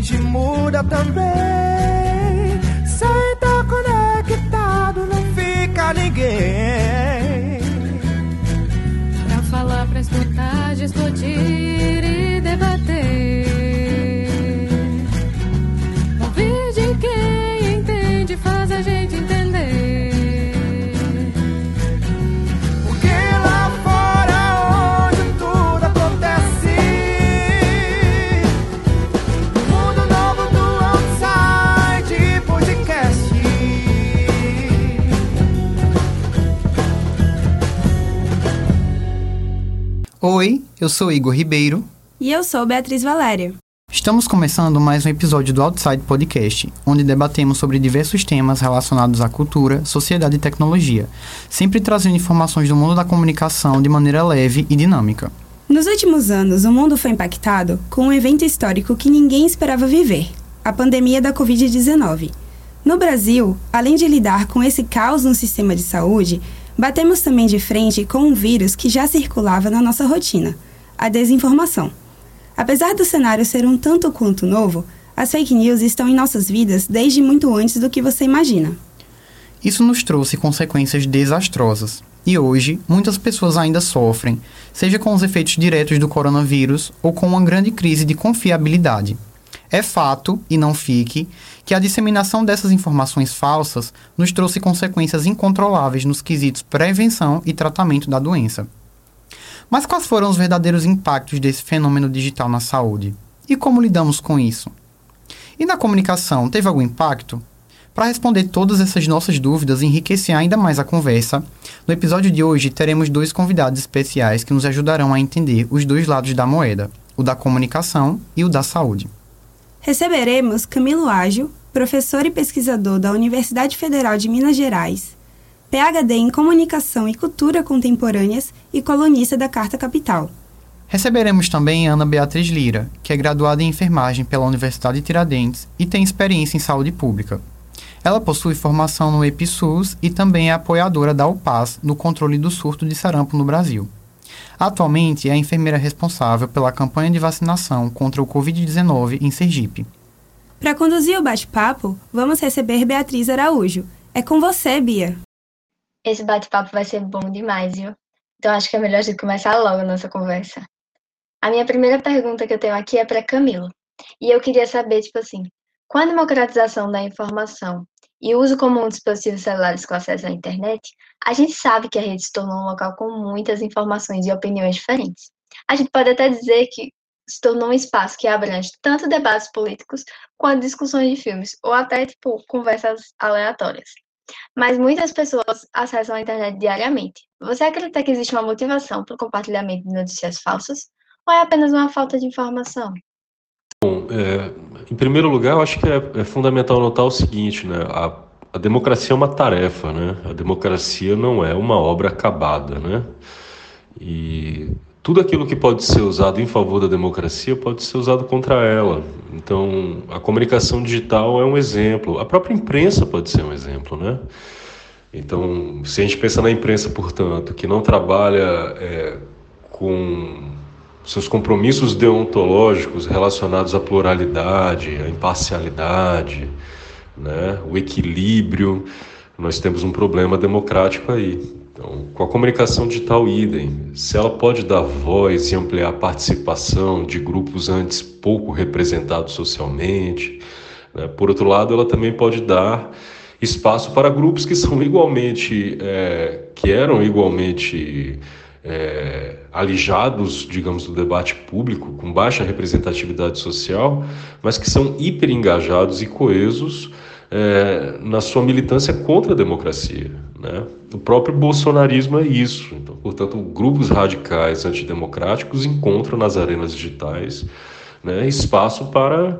gente muda também. Sem estar conectado, não fica ninguém. Pra falar, pra escutar, discutir e debater. Oi, eu sou Igor Ribeiro. E eu sou Beatriz Valéria. Estamos começando mais um episódio do Outside Podcast, onde debatemos sobre diversos temas relacionados à cultura, sociedade e tecnologia, sempre trazendo informações do mundo da comunicação de maneira leve e dinâmica. Nos últimos anos, o mundo foi impactado com um evento histórico que ninguém esperava viver: a pandemia da Covid-19. No Brasil, além de lidar com esse caos no sistema de saúde, batemos também de frente com um vírus que já circulava na nossa rotina: a desinformação. Apesar do cenário ser um tanto quanto novo, as fake news estão em nossas vidas desde muito antes do que você imagina. Isso nos trouxe consequências desastrosas. E hoje, muitas pessoas ainda sofrem, seja com os efeitos diretos do coronavírus ou com uma grande crise de confiabilidade. É fato, e não fique, que a disseminação dessas informações falsas nos trouxe consequências incontroláveis nos quesitos prevenção e tratamento da doença. Mas quais foram os verdadeiros impactos desse fenômeno digital na saúde? E como lidamos com isso? E na comunicação, teve algum impacto? Para responder todas essas nossas dúvidas e enriquecer ainda mais a conversa, no episódio de hoje teremos dois convidados especiais que nos ajudarão a entender os dois lados da moeda, o da comunicação e o da saúde. Receberemos Camilo Ágil, professor e pesquisador da Universidade Federal de Minas Gerais, PhD em Comunicação e Cultura Contemporâneas e colunista da Carta Capital. Receberemos também Ana Beatriz Lira, que é graduada em enfermagem pela Universidade Tiradentes e tem experiência em saúde pública. Ela possui formação no EPSUS e também é apoiadora da UPAS no controle do surto de sarampo no Brasil. Atualmente é a enfermeira responsável pela campanha de vacinação contra o Covid-19 em Sergipe. Para conduzir o bate-papo, vamos receber Beatriz Araújo. É com você, Bia. Esse bate-papo vai ser bom demais, viu? Então acho que é melhor a gente começar logo a nossa conversa. A minha primeira pergunta que eu tenho aqui é para Camilo. E eu queria saber, tipo assim, com a democratização da informação e o uso comum de dispositivos celulares com acesso à internet, a gente sabe que a rede se tornou um local com muitas informações e opiniões diferentes. A gente pode até dizer que se tornou um espaço que abrange tanto debates políticos quanto discussões de filmes, ou até, tipo, conversas aleatórias. Mas muitas pessoas acessam a internet diariamente. Você acredita que existe uma motivação para o compartilhamento de notícias falsas? Ou é apenas uma falta de informação? Bom, é, em primeiro lugar, eu acho que é, é fundamental notar o seguinte, né? A, a, democracia é uma tarefa, né? A democracia não é uma obra acabada, né? E tudo aquilo que pode ser usado em favor da democracia pode ser usado contra ela. Então, a comunicação digital é um exemplo. A própria imprensa pode ser um exemplo, né? Então, se a gente pensa na imprensa, portanto, que não trabalha é, com seus compromissos deontológicos relacionados à pluralidade, à imparcialidade, né, o equilíbrio, nós temos um problema democrático aí. Então, com a comunicação digital idem, se ela pode dar voz e ampliar a participação de grupos antes pouco representados socialmente, né, por outro lado, ela também pode dar espaço para grupos que são igualmente, é, que eram igualmente é, alijados, digamos, do debate público, com baixa representatividade social, mas que são hiper engajados e coesos é, na sua militância contra a democracia. Né? O próprio bolsonarismo é isso. Então, portanto, grupos radicais antidemocráticos encontram nas arenas digitais né, espaço para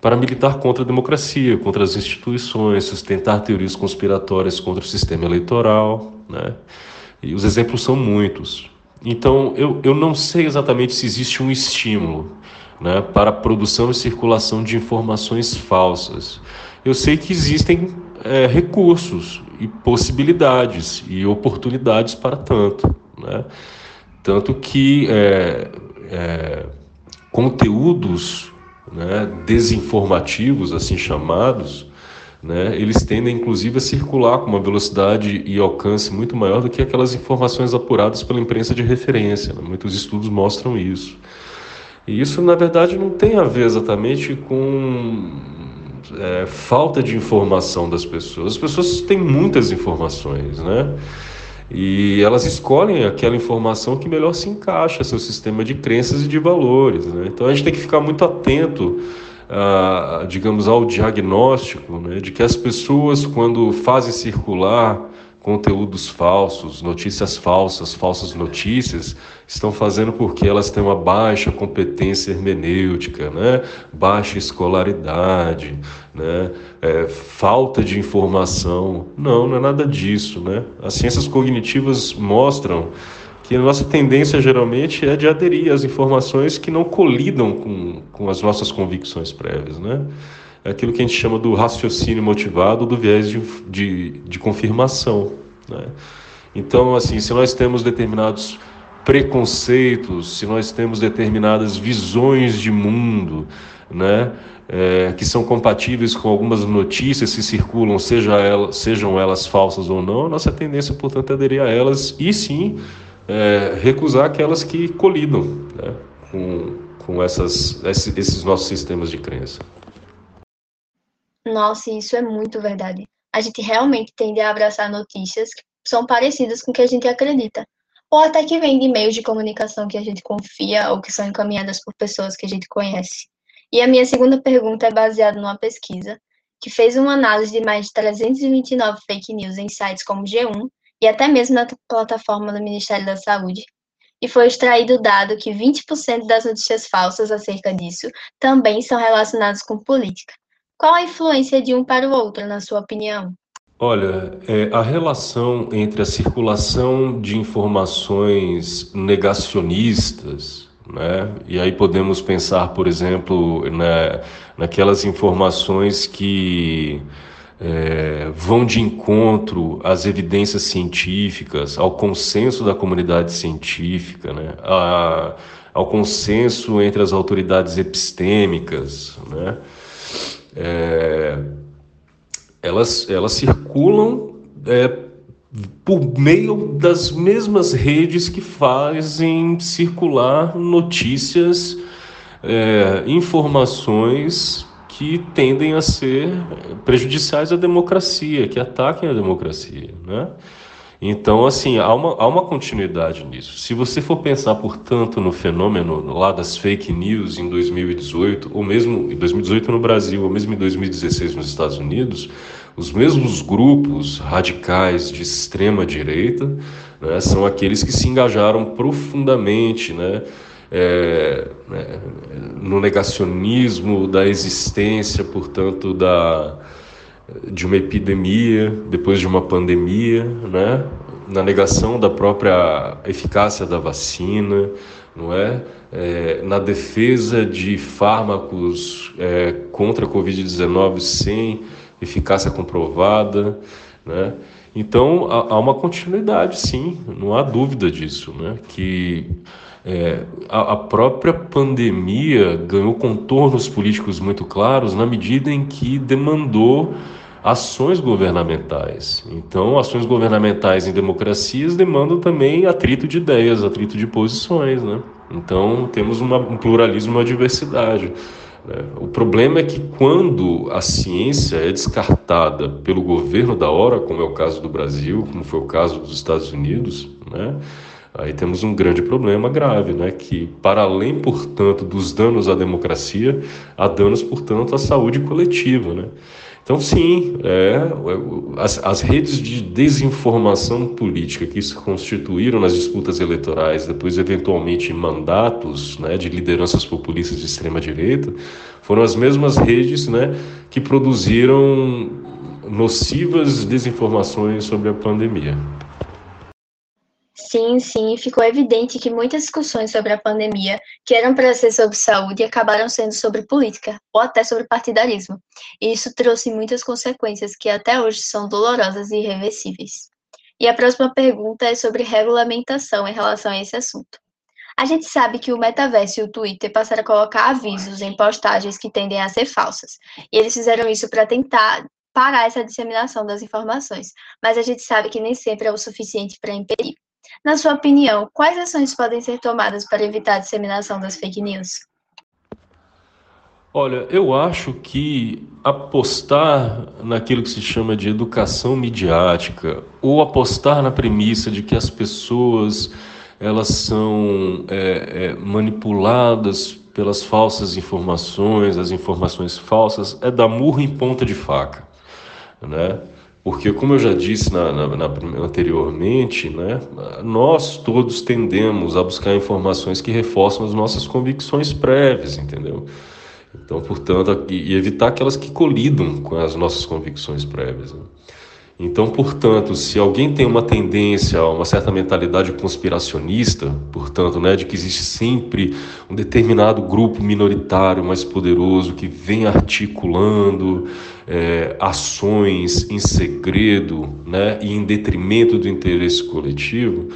para militar contra a democracia, contra as instituições, sustentar teorias conspiratórias contra o sistema eleitoral, né? E os exemplos são muitos. Então, eu, eu não sei exatamente se existe um estímulo né, para a produção e circulação de informações falsas. Eu sei que existem é, recursos e possibilidades e oportunidades para tanto. Né? Tanto que é, é, conteúdos né, desinformativos, assim chamados, né, eles tendem inclusive a circular com uma velocidade e alcance muito maior do que aquelas informações apuradas pela imprensa de referência. Né? Muitos estudos mostram isso. E isso, na verdade, não tem a ver exatamente com é, falta de informação das pessoas. As pessoas têm muitas informações, né? E elas escolhem aquela informação que melhor se encaixa seu sistema de crenças e de valores. Né? Então a gente tem que ficar muito atento ah, digamos, ao diagnóstico né, de que as pessoas, quando fazem circular conteúdos falsos, notícias falsas, falsas notícias, estão fazendo porque elas têm uma baixa competência hermenêutica, né? baixa escolaridade, né? É, falta de informação. Não, não é nada disso. Né? As ciências cognitivas mostram que a nossa tendência geralmente é de aderir às informações que não colidam com, com as nossas convicções prévias, né? É aquilo que a gente chama do raciocínio motivado, do viés de, de, de confirmação, né? Então, assim, se nós temos determinados preconceitos, se nós temos determinadas visões de mundo, né, é, que são compatíveis com algumas notícias que circulam, seja ela, sejam elas falsas ou não, nossa tendência, portanto, é aderir a elas e sim é, recusar aquelas que colidam né, com, com essas, esses nossos sistemas de crença. Nossa, isso é muito verdade. A gente realmente tende a abraçar notícias que são parecidas com o que a gente acredita, ou até que vêm de meios de comunicação que a gente confia ou que são encaminhadas por pessoas que a gente conhece. E a minha segunda pergunta é baseada numa pesquisa que fez uma análise de mais de 329 fake news em sites como G1, e até mesmo na plataforma do Ministério da Saúde. E foi extraído o dado que 20% das notícias falsas acerca disso também são relacionadas com política. Qual a influência de um para o outro, na sua opinião? Olha, é, a relação entre a circulação de informações negacionistas, né, e aí podemos pensar, por exemplo, na, naquelas informações que é, vão de encontro às evidências científicas, ao consenso da comunidade científica, né? a, ao consenso entre as autoridades epistêmicas. Né? É, elas, elas circulam é, por meio das mesmas redes que fazem circular notícias, é, informações que tendem a ser prejudiciais à democracia, que ataquem a democracia, né? Então, assim, há uma, há uma continuidade nisso. Se você for pensar, portanto, no fenômeno lá das fake news em 2018, ou mesmo em 2018 no Brasil, ou mesmo em 2016 nos Estados Unidos, os mesmos grupos radicais de extrema direita né, são aqueles que se engajaram profundamente, né? É, né, no negacionismo da existência, portanto, da, de uma epidemia, depois de uma pandemia, né? na negação da própria eficácia da vacina, não é? é na defesa de fármacos é, contra a Covid-19 sem eficácia comprovada, né? Então há, uma continuidade, sim, não há dúvida disso, né? Que é, a, a, própria pandemia ganhou contornos políticos muito claros na medida em que demandou ações governamentais. Então, ações governamentais em democracias demandam também atrito de ideias, atrito de posições. Né? Então, temos uma, um pluralismo, uma diversidade. Né? O problema é que quando a ciência é descartada pelo governo da hora, como é o caso do Brasil, como foi o caso dos Estados Unidos, né? Aí temos um grande problema grave, né? que, para além, portanto, dos danos à democracia, há danos, portanto, à saúde coletiva. Né? Então, sim, é, as, as, redes de desinformação política que se constituíram nas disputas eleitorais, depois, eventualmente, em mandatos né, de lideranças populistas de extrema-direita, foram as mesmas redes né, que produziram nocivas desinformações sobre a pandemia. Sim, sim, ficou evidente que muitas discussões sobre a pandemia, que eram para ser sobre saúde, acabaram sendo sobre política, ou até sobre partidarismo. E isso trouxe muitas consequências que até hoje são dolorosas e irreversíveis. E a próxima pergunta é sobre regulamentação em relação a esse assunto. A gente sabe que o metaverso e o Twitter passaram a colocar avisos em postagens que tendem a ser falsas. E eles fizeram isso para tentar parar essa disseminação das informações, mas a gente sabe que nem sempre é o suficiente para impedir. Na sua opinião, quais ações podem ser tomadas para evitar a disseminação das fake news? Olha, eu acho que apostar naquilo que se chama de educação midiática ou apostar na premissa de que as pessoas elas são é, é, manipuladas pelas falsas informações, as informações falsas, é dar murro em ponta de faca, né? Porque, como eu já disse na, na, na, anteriormente, né, nós todos tendemos a buscar informações que reforçam as nossas convicções prévias, entendeu? Então, portanto, e evitar aquelas que colidam com as nossas convicções prévias. Né? Então, portanto, se alguém tem uma tendência a uma certa mentalidade conspiracionista, portanto, né, de que existe sempre um determinado grupo minoritário mais poderoso que vem articulando é, ações em segredo né, e em detrimento do interesse coletivo,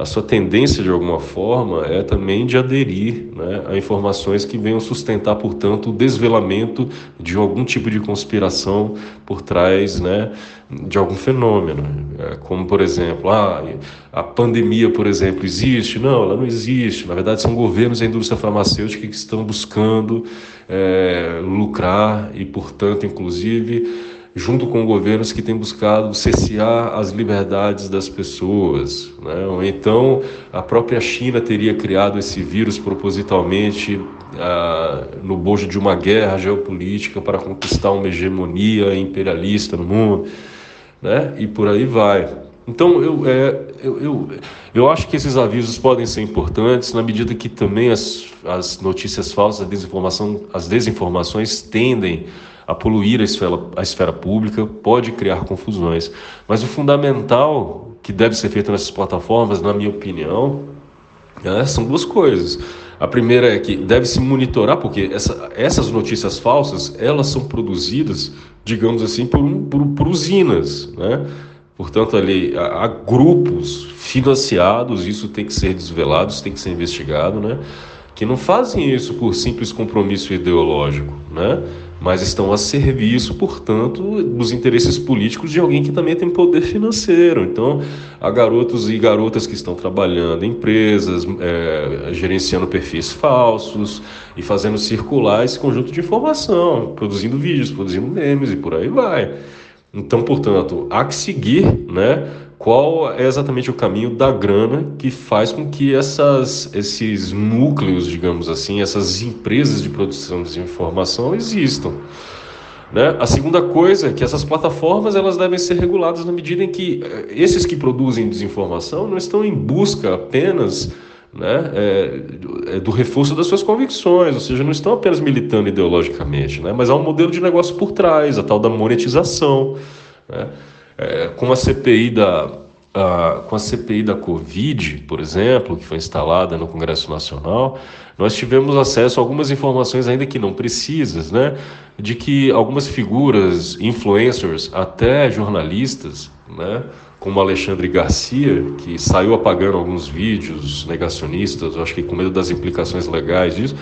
a sua tendência de alguma forma é também de aderir né, a informações que venham sustentar, portanto, o desvelamento de algum tipo de conspiração por trás né, de algum fenômeno. É, como, por exemplo, ah, a pandemia, por exemplo, existe? Não, ela não existe. Na verdade, são governos da indústria farmacêutica que estão buscando é, lucrar e, portanto, inclusive junto com governos que têm buscado cessear as liberdades das pessoas. Né? Ou então a própria China teria criado esse vírus propositalmente ah, no bojo de uma guerra geopolítica para conquistar uma hegemonia imperialista no mundo. Né? E por aí vai. Então, eu, é, eu, eu, eu acho que esses avisos podem ser importantes na medida que também as, as notícias falsas, a desinformação, as desinformações tendem poluir a esfera, a esfera pública, pode criar confusões. Mas o fundamental que deve ser feito nessas plataformas, na minha opinião, né, são duas coisas. A primeira é que deve se monitorar, porque essa, essas notícias falsas, elas são produzidas, digamos assim, por, por, por usinas, né? Portanto, ali há grupos financiados, isso tem que ser desvelado, isso tem que ser investigado, né? Que não fazem isso por simples compromisso ideológico, né? mas estão a serviço, portanto, dos interesses políticos de alguém que também tem poder financeiro. Então, há garotos e garotas que estão trabalhando em empresas, é, gerenciando perfis falsos e fazendo circular esse conjunto de informação, produzindo vídeos, produzindo memes e por aí vai. Então, portanto, há que seguir, né? Qual é exatamente o caminho da grana que faz com que essas, esses núcleos, digamos assim, essas empresas de produção de informação existam. Né? A segunda coisa é que essas plataformas elas devem ser reguladas na medida em que eh, esses que produzem desinformação não estão em busca apenas né, é, do reforço das suas convicções, ou seja, não estão apenas militando ideologicamente, né, mas há um modelo de negócio por trás, a tal da monetização. Né? É, com a CPI da a, com a CPI da Covid, por exemplo, que foi instalada no Congresso Nacional, nós tivemos acesso a algumas informações ainda que não precisas, né, de que algumas figuras, influencers, até jornalistas, né, como Alexandre Garcia, que saiu apagando alguns vídeos negacionistas, acho que com medo das implicações legais disso,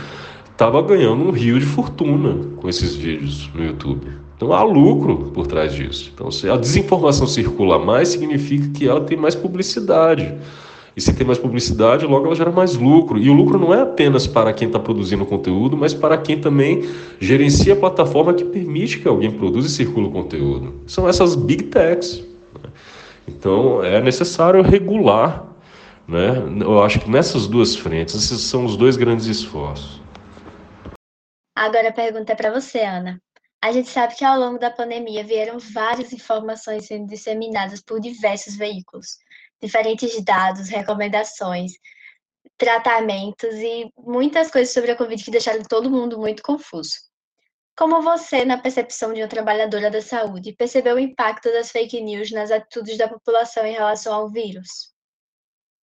estava ganhando um rio de fortuna com esses vídeos no YouTube. Então há lucro por trás disso. Então, se a desinformação circula mais, significa que ela tem mais publicidade. E se tem mais publicidade, logo ela gera mais lucro. E o lucro não é apenas para quem está produzindo conteúdo, mas para quem também gerencia a plataforma que permite que alguém produza e circule o conteúdo. São essas big techs. Né? Então é necessário regular. Né? Eu acho que nessas duas frentes, esses são os dois grandes esforços. Agora a pergunta é para você, Ana. A gente sabe que ao longo da pandemia vieram várias informações sendo disseminadas por diversos veículos, diferentes dados, recomendações, tratamentos e muitas coisas sobre a Covid que deixaram todo mundo muito confuso. Como você, na percepção de uma trabalhadora da saúde, percebeu o impacto das fake news nas atitudes da população em relação ao vírus?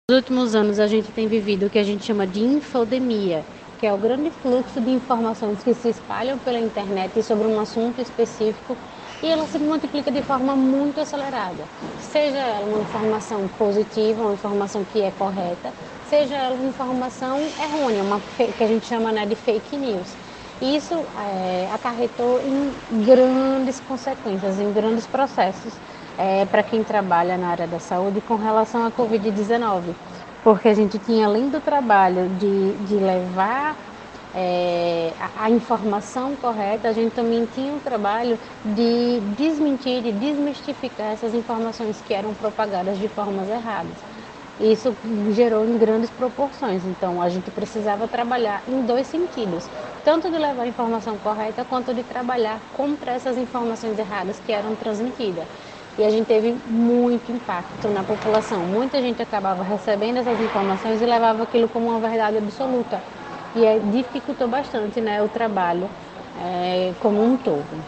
Nos últimos anos, a gente tem vivido o que a gente chama de infodemia, que é o grande fluxo de informações que se espalham pela internet sobre um assunto específico e ela se multiplica de forma muito acelerada. Seja ela uma informação positiva, uma informação que é correta, seja ela uma informação errônea, uma que a gente chama né, de fake news. Isso é, acarretou em grandes consequências, em grandes processos é, para quem trabalha na área da saúde com relação à Covid-19. Porque a gente tinha, além do trabalho de, de levar é, a, a, informação correta, a gente também tinha um trabalho de desmentir, de desmistificar essas informações que eram propagadas de formas erradas. Isso gerou em grandes proporções, então a gente precisava trabalhar em dois sentidos, tanto de levar a informação correta quanto de trabalhar contra essas informações erradas que eram transmitidas. E a gente teve muito impacto na população. Muita gente acabava recebendo essas informações e levava aquilo como uma verdade absoluta. E é, dificultou bastante né, o trabalho é, como um todo.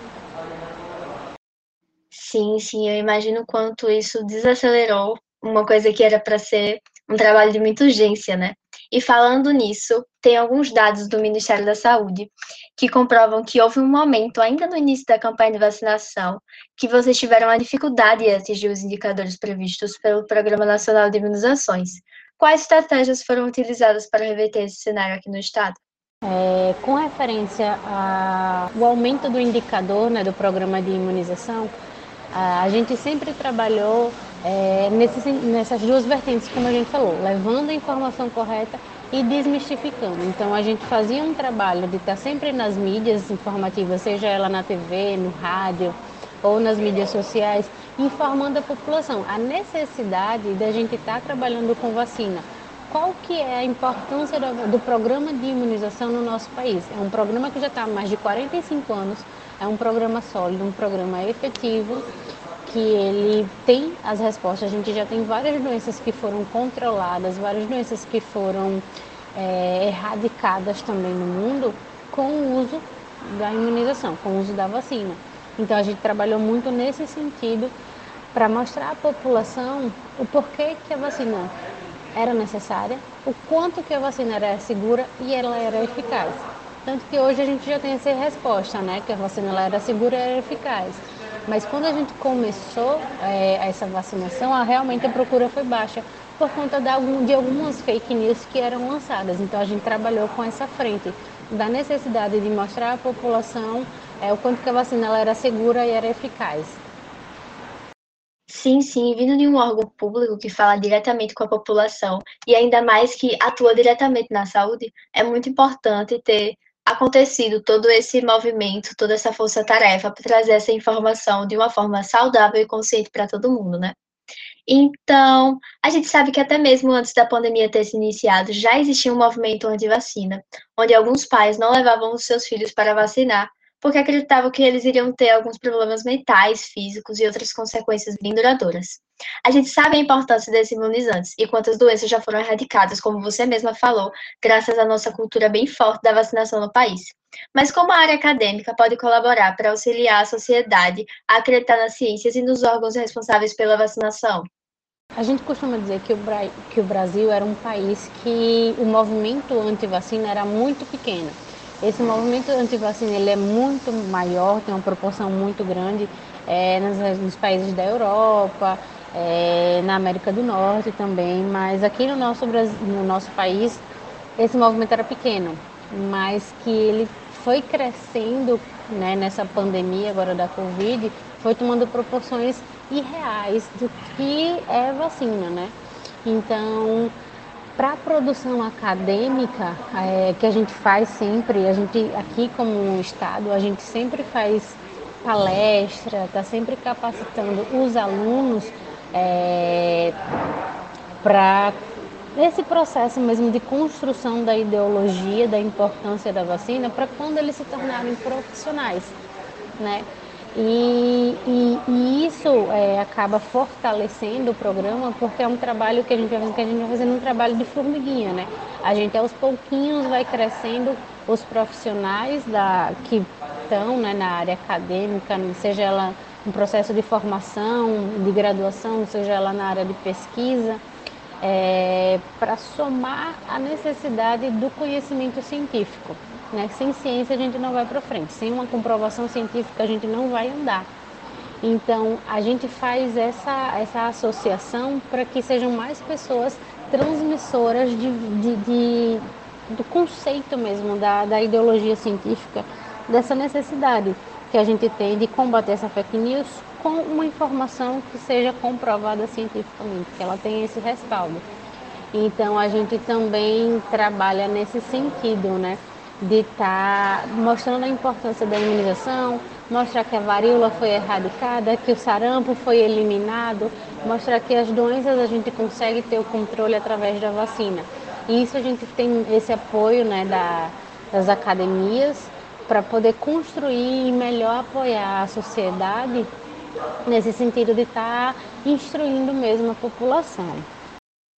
Sim, sim, eu imagino quanto isso desacelerou uma coisa que era para ser um trabalho de muita urgência, né? E falando nisso, tem alguns dados do Ministério da Saúde que comprovam que houve um momento, ainda no início da campanha de vacinação, que vocês tiveram a dificuldade em atingir os indicadores previstos pelo Programa Nacional de Imunizações. Quais estratégias foram utilizadas para reverter esse cenário aqui no Estado? É, com referência ao aumento do indicador né, do programa de imunização, a gente sempre trabalhou é, nesses, nessas duas vertentes, como a gente falou, levando a informação correta e desmistificando. Então a gente fazia um trabalho de estar sempre nas mídias informativas, seja ela na TV, no rádio ou nas mídias sociais, informando a população a necessidade da gente estar trabalhando com vacina. Qual que é a importância do, do programa de imunização no nosso país? É um programa que já está há mais de 45 anos, é um programa sólido, um programa efetivo que ele tem as respostas. A gente já tem várias doenças que foram controladas, várias doenças que foram é, erradicadas também no mundo com o uso da imunização, com o uso da vacina. Então a gente trabalhou muito nesse sentido para mostrar à população o porquê que a vacina era necessária, o quanto que a vacina era segura e ela era eficaz. Tanto que hoje a gente já tem essa resposta, né? Que a vacina era segura e era eficaz. Mas quando a gente começou é, essa vacinação, a, realmente a procura foi baixa por conta de, algum, de algumas fake news que eram lançadas. Então a gente trabalhou com essa frente da necessidade de mostrar à população é, o quanto que a vacina era segura e era eficaz. Sim, sim, vindo de um órgão público que fala diretamente com a população e ainda mais que atua diretamente na saúde, é muito importante ter acontecido todo esse movimento, toda essa força-tarefa para trazer essa informação de uma forma saudável e consciente para todo mundo, né? Então, a gente sabe que até mesmo antes da pandemia ter se iniciado, já existia um movimento anti-vacina, onde alguns pais não levavam os seus filhos para vacinar porque acreditavam que eles iriam ter alguns problemas mentais, físicos e outras consequências bem duradouras. A gente sabe a importância desses imunizantes e quantas doenças já foram erradicadas, como você mesma falou, graças à nossa cultura bem forte da vacinação no país. Mas como a área acadêmica pode colaborar para auxiliar a sociedade a acreditar nas ciências e nos órgãos responsáveis pela vacinação? A gente costuma dizer que o, que o Brasil era um país que o movimento anti-vacina era muito pequeno. Esse movimento anti-vacina ele é muito maior, tem uma proporção muito grande é, nos, nos, países da Europa, é, na América do Norte também, mas aqui no nosso, no nosso país esse movimento era pequeno, mas que ele foi crescendo né, nessa pandemia agora da Covid, foi tomando proporções irreais do que é vacina, né? Então, para a produção acadêmica, é, que a gente faz sempre, a gente aqui como Estado, a gente sempre faz palestra, está sempre capacitando os alunos é, para esse processo mesmo de construção da ideologia, da importância da vacina, para quando eles se tornarem profissionais, né? E, e, e isso é, acaba fortalecendo o programa porque é um trabalho que a gente vai, que a gente vai fazendo um trabalho de formiguinha, né? A gente aos pouquinhos vai crescendo os profissionais da, que estão né, na área acadêmica, seja ela um processo de formação, de graduação, seja ela na área de pesquisa, é, para somar a necessidade do conhecimento científico. Né? Sem ciência a gente não vai para frente, sem uma comprovação científica a gente não vai andar. Então, a gente faz essa, essa associação para que sejam mais pessoas transmissoras de, de, de do conceito mesmo, da, da ideologia científica, dessa necessidade que a gente tem de combater essa fake news com uma informação que seja comprovada cientificamente, que ela tenha esse respaldo. Então a gente também trabalha nesse sentido, né? De estar tá mostrando a importância da imunização, mostrar que a varíola foi erradicada, que o sarampo foi eliminado, mostrar que as doenças a gente consegue ter o controle através da vacina. E isso a gente tem esse apoio né, da, das academias para poder construir e melhor apoiar a sociedade nesse sentido de estar tá instruindo mesmo a população.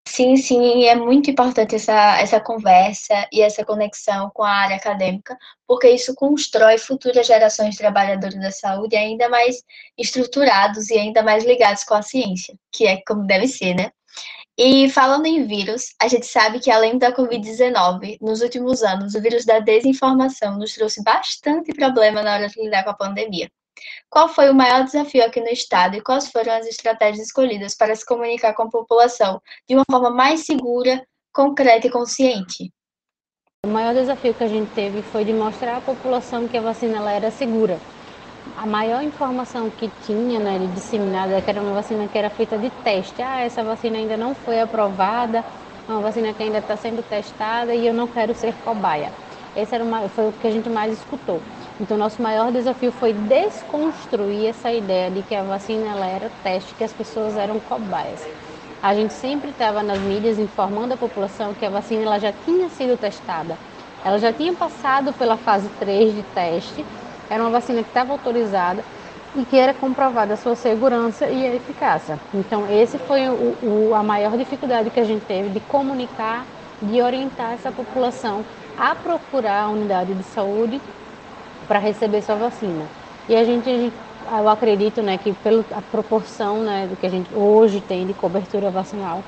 Sim, sim, é muito importante essa, essa conversa e essa conexão com a área acadêmica, porque isso constrói futuras gerações de trabalhadores da saúde ainda mais estruturados e ainda mais ligados com a ciência, que é como deve ser, né? E falando em vírus, a gente sabe que além da Covid-19, nos últimos anos, o vírus da desinformação nos trouxe bastante problema na hora de lidar com a pandemia. Qual foi o maior desafio aqui no estado e quais foram as estratégias escolhidas para se comunicar com a população de uma forma mais segura, concreta e consciente? O maior desafio que a gente teve foi de mostrar à população que a vacina ela era segura. A maior informação que tinha né, disseminada é que era uma vacina que era feita de teste. Ah, essa vacina ainda não foi aprovada, uma vacina que ainda está sendo testada e eu não quero ser cobaia. Esse era uma, foi o que a gente mais escutou. Então, nosso maior desafio foi desconstruir essa ideia de que a vacina ela era teste, que as pessoas eram cobaias. A gente sempre estava nas mídias informando a população que a vacina ela já tinha sido testada. Ela já tinha passado pela fase 3 de teste, era uma vacina que estava autorizada e que era comprovada a sua segurança e a eficácia. Então, esse foi o, o, a maior dificuldade que a gente teve de comunicar, de orientar essa população a procurar a unidade de saúde para receber sua vacina. E a gente, eu acredito, né, que pela proporção, né, do que a gente hoje tem de cobertura vacinal,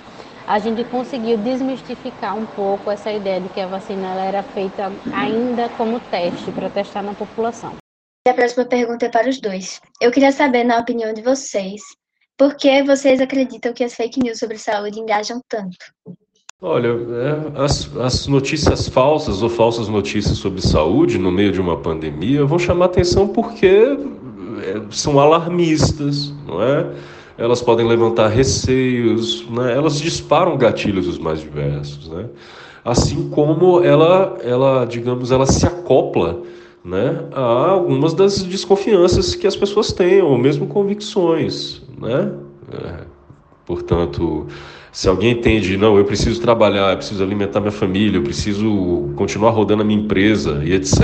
a gente conseguiu desmistificar um pouco essa ideia de que a vacina era feita ainda como teste para testar na população. E a próxima pergunta é para os dois. Eu queria saber, na opinião de vocês, por que vocês acreditam que as fake news sobre saúde engajam tanto? Olha, é, as, as, notícias falsas ou falsas notícias sobre saúde no meio de uma pandemia vão chamar atenção porque é, são alarmistas, não é? Elas podem levantar receios, né? elas disparam gatilhos os mais diversos, né? Assim como ela, ela, digamos, ela se acopla, né, a algumas das desconfianças que as pessoas têm ou mesmo convicções, né? É, portanto, se alguém entende, não, eu preciso trabalhar, eu preciso alimentar minha família, eu preciso continuar rodando a minha empresa e etc.,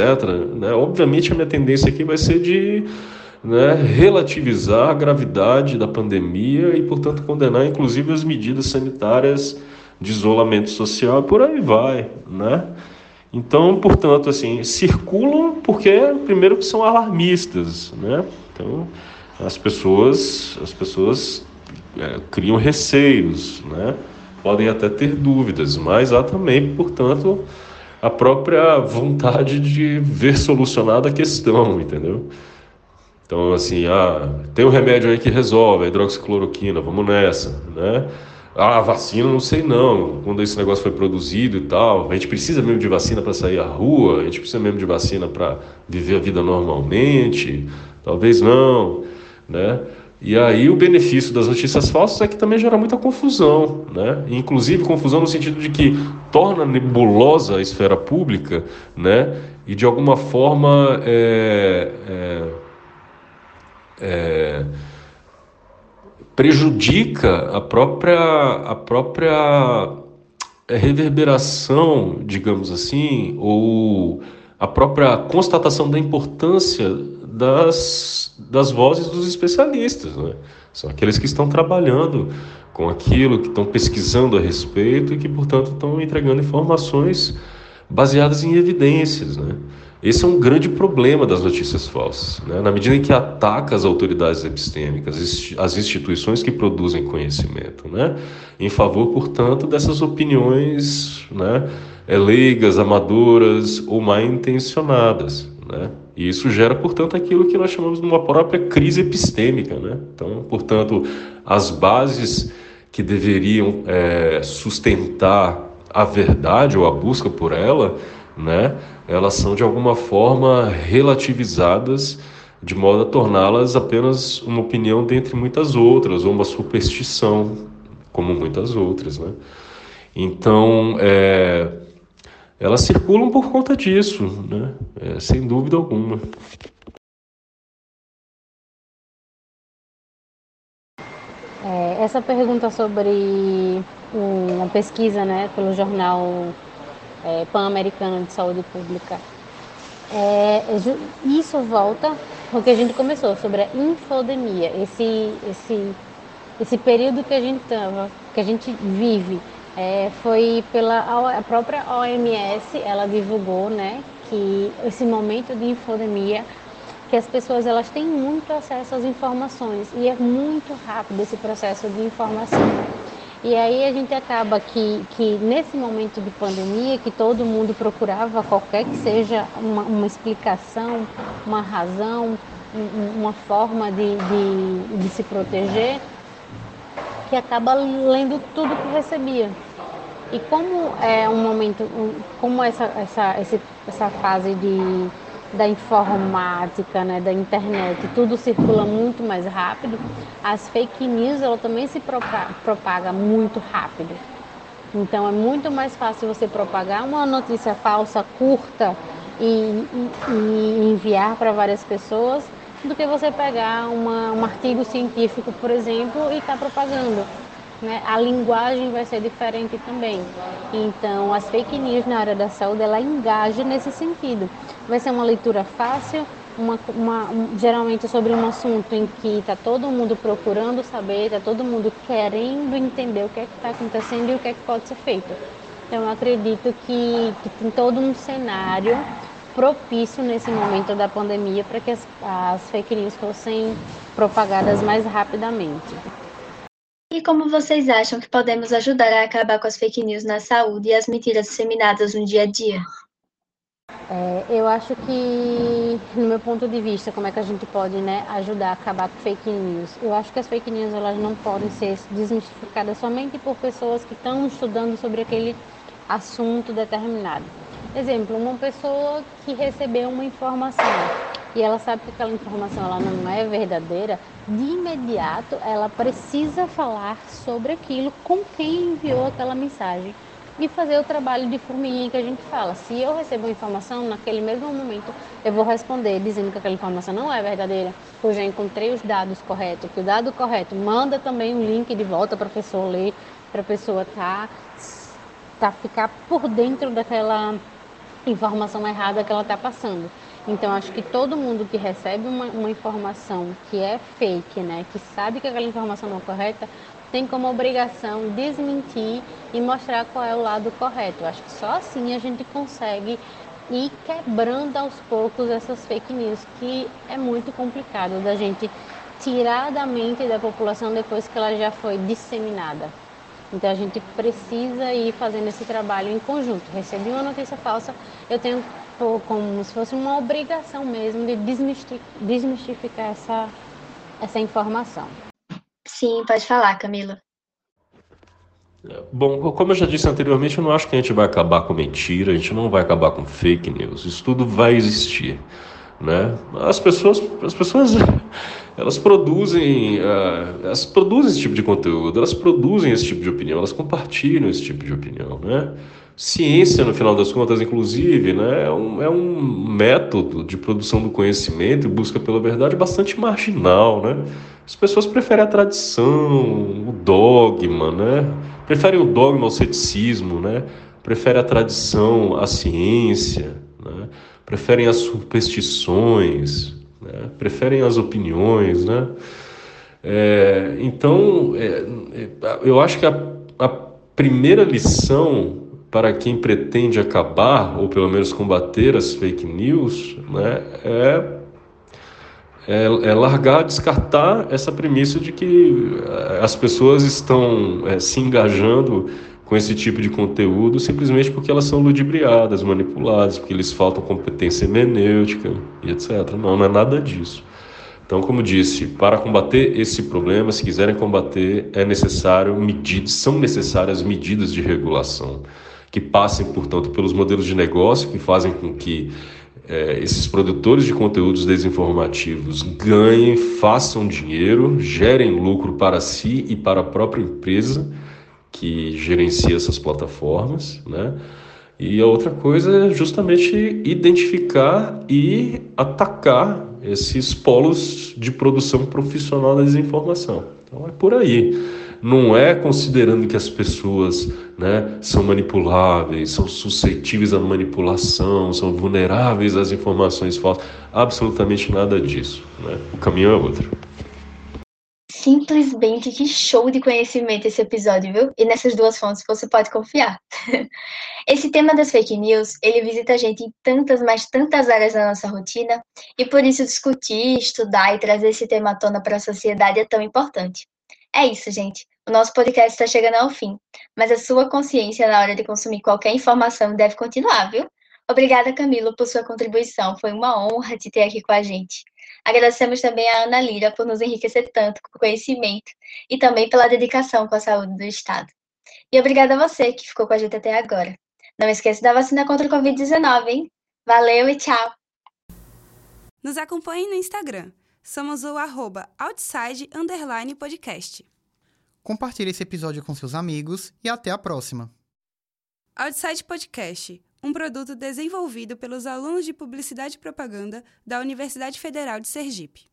né, obviamente a minha tendência aqui vai ser de né, relativizar a gravidade da pandemia e, portanto, condenar inclusive as medidas sanitárias de isolamento social e por aí vai, né? Então, portanto, assim, circulam porque, primeiro, que são alarmistas, né? Então, as pessoas, as pessoas é, criam receios, né? podem até ter dúvidas, mas há também, portanto, a própria vontade de ver solucionada a questão, entendeu? Então, assim, ah, tem um remédio aí que resolve, a hidroxicloroquina, vamos nessa, né? Ah, vacina, não sei não, quando esse negócio foi produzido e tal, a gente precisa mesmo de vacina para sair à rua, a gente precisa mesmo de vacina para viver a vida normalmente, talvez não, né? E aí o benefício das notícias falsas é que também gera muita confusão, né? Inclusive confusão no sentido de que torna nebulosa a esfera pública, né? E de alguma forma é, é, é, prejudica a própria a própria reverberação, digamos assim, ou a própria constatação da importância das, das vozes dos especialistas. Né? São aqueles que estão trabalhando com aquilo, que estão pesquisando a respeito e que, portanto, estão entregando informações baseadas em evidências. Né? Esse é um grande problema das notícias falsas. Né? Na medida em que ataca as autoridades epistêmicas, as instituições que produzem conhecimento, né? em favor, portanto, dessas opiniões né? leigas, amadoras ou mal intencionadas. Né? E isso gera, portanto, aquilo que nós chamamos de uma própria crise epistêmica. Né? Então, portanto, as bases que deveriam é, sustentar a verdade ou a busca por ela, né, elas são de alguma forma relativizadas de modo a torná-las apenas uma opinião dentre muitas outras, ou uma superstição, como muitas outras. Né? Então, é, elas circulam por conta disso, né? É, sem dúvida alguma. É, essa pergunta sobre uma pesquisa né, pelo jornal é, Pan-Americano de Saúde Pública, é, isso volta porque a gente começou sobre a infodemia, esse, esse, esse período que a gente tava, que a gente vive é, foi pela a própria OMS, ela divulgou, né, que esse momento de infodemia, que as pessoas elas têm muito acesso às informações e é muito rápido esse processo de informação. E aí a gente acaba que, que nesse momento de pandemia, que todo mundo procurava qualquer que seja uma, uma explicação, uma razão, um, uma forma de, de, de se proteger, que acaba lendo tudo que recebia. E como é um momento, como essa, essa, essa fase de, da informática, né, da internet, tudo circula muito mais rápido, as fake news ela também se propaga muito rápido. Então é muito mais fácil você propagar uma notícia falsa, curta e, e, e enviar para várias pessoas do que você pegar uma, um artigo científico, por exemplo, e estar tá propagando né, a linguagem vai ser diferente também. Então, as fake news na área da saúde, ela engaja nesse sentido. Vai ser uma leitura fácil, uma, uma, um, geralmente sobre um assunto em que está todo mundo procurando saber, está todo mundo querendo entender o que é está acontecendo e o que é que pode ser feito. Então, eu acredito que, que tem todo um cenário propício nesse momento da pandemia para que as, as fake news fossem propagadas mais rapidamente. E como vocês acham que podemos ajudar a acabar com as fake news na saúde e as mentiras disseminadas no dia a dia? É, eu acho que, no meu ponto de vista, como é que a gente pode né, ajudar a acabar com fake news? Eu acho que as fake news elas não podem ser desmistificadas somente por pessoas que estão estudando sobre aquele assunto determinado. Exemplo, uma pessoa que recebeu uma informação e ela sabe que aquela informação ela não é verdadeira, de imediato ela precisa falar sobre aquilo com quem enviou aquela mensagem e fazer o trabalho de formiguinha que a gente fala. Se eu recebo uma informação, naquele mesmo momento eu vou responder dizendo que aquela informação não é verdadeira, que eu já encontrei os dados corretos, que o dado correto manda também um link de volta para a pessoa ler, para a pessoa tá, tá ficar por dentro daquela informação errada que ela está passando. Então, acho que todo mundo que recebe uma, uma, informação que é fake, né, que sabe que aquela informação não é correta, tem como obrigação desmentir e mostrar qual é o lado correto. Acho que só assim a gente consegue ir quebrando aos poucos essas fake news, que é muito complicado da gente tirar da mente da população depois que ela já foi disseminada. Então a gente precisa ir fazendo esse trabalho em conjunto. Recebi uma notícia falsa, eu tenho como se fosse uma obrigação mesmo de desmistificar essa, essa informação. Sim, pode falar, Camila. Bom, como eu já disse anteriormente, eu não acho que a gente vai acabar com mentira, a gente não vai acabar com fake news. Isso tudo vai existir, né? As pessoas, as pessoas, elas produzem, uh, elas produzem esse tipo de conteúdo, elas produzem esse tipo de opinião, elas compartilham esse tipo de opinião, né? Ciência, no final das contas, inclusive, né, é, um, é um método de produção do conhecimento e busca pela verdade bastante marginal. Né? As pessoas preferem a tradição, o dogma, né? preferem o dogma ao ceticismo, né? preferem a tradição à ciência, né? preferem as superstições, né? preferem as opiniões. Né? É, então, é, é eu acho que a, a primeira lição para quem pretende acabar, ou pelo menos combater as fake news, né, é, é, é largar, descartar essa premissa de que as pessoas estão é, se engajando com esse tipo de conteúdo simplesmente porque elas são ludibriadas, manipuladas, porque lhes faltam competência hermenêutica e etc. Não, não é nada disso. Então, como disse, para combater esse problema, se quiserem combater, é necessário medidas, são necessárias medidas de regulação que passem, portanto, pelos modelos de negócio que fazem com que é, esses produtores de conteúdos desinformativos ganhem, façam dinheiro, gerem lucro para si e para a própria empresa que gerencia essas plataformas, né? E a outra coisa é justamente identificar e atacar esses polos de produção profissional da desinformação. Então é por aí não é considerando que as pessoas né, são manipuláveis, são suscetíveis à manipulação, são vulneráveis às informações falsas. Absolutamente nada disso. Né? O caminho é outro. Simplesmente que show de conhecimento esse episódio, viu? E nessas duas fontes você pode confiar. Esse tema das fake news, ele visita a gente em tantas, mas tantas áreas da nossa rotina, e por isso discutir, estudar e trazer esse tema à tona para a sociedade é tão importante. É isso, gente. O nosso podcast está chegando ao fim, mas a sua consciência na hora de consumir qualquer informação deve continuar, viu? Obrigada, Camilo, por sua contribuição. Foi uma honra te ter aqui com a gente. Agradecemos também a Ana Lira por nos enriquecer tanto com conhecimento e também pela dedicação com a saúde do Estado. E obrigada a você que ficou com a gente até agora. Não esqueça da vacina contra o Covid-19, hein? Valeu e tchau! Nos acompanhe no Instagram. Somos o arroba outside underline podcast. Compartilhe esse episódio com seus amigos e até a próxima. Outside Podcast, um produto desenvolvido pelos alunos de Publicidade e Propaganda da Universidade Federal de Sergipe.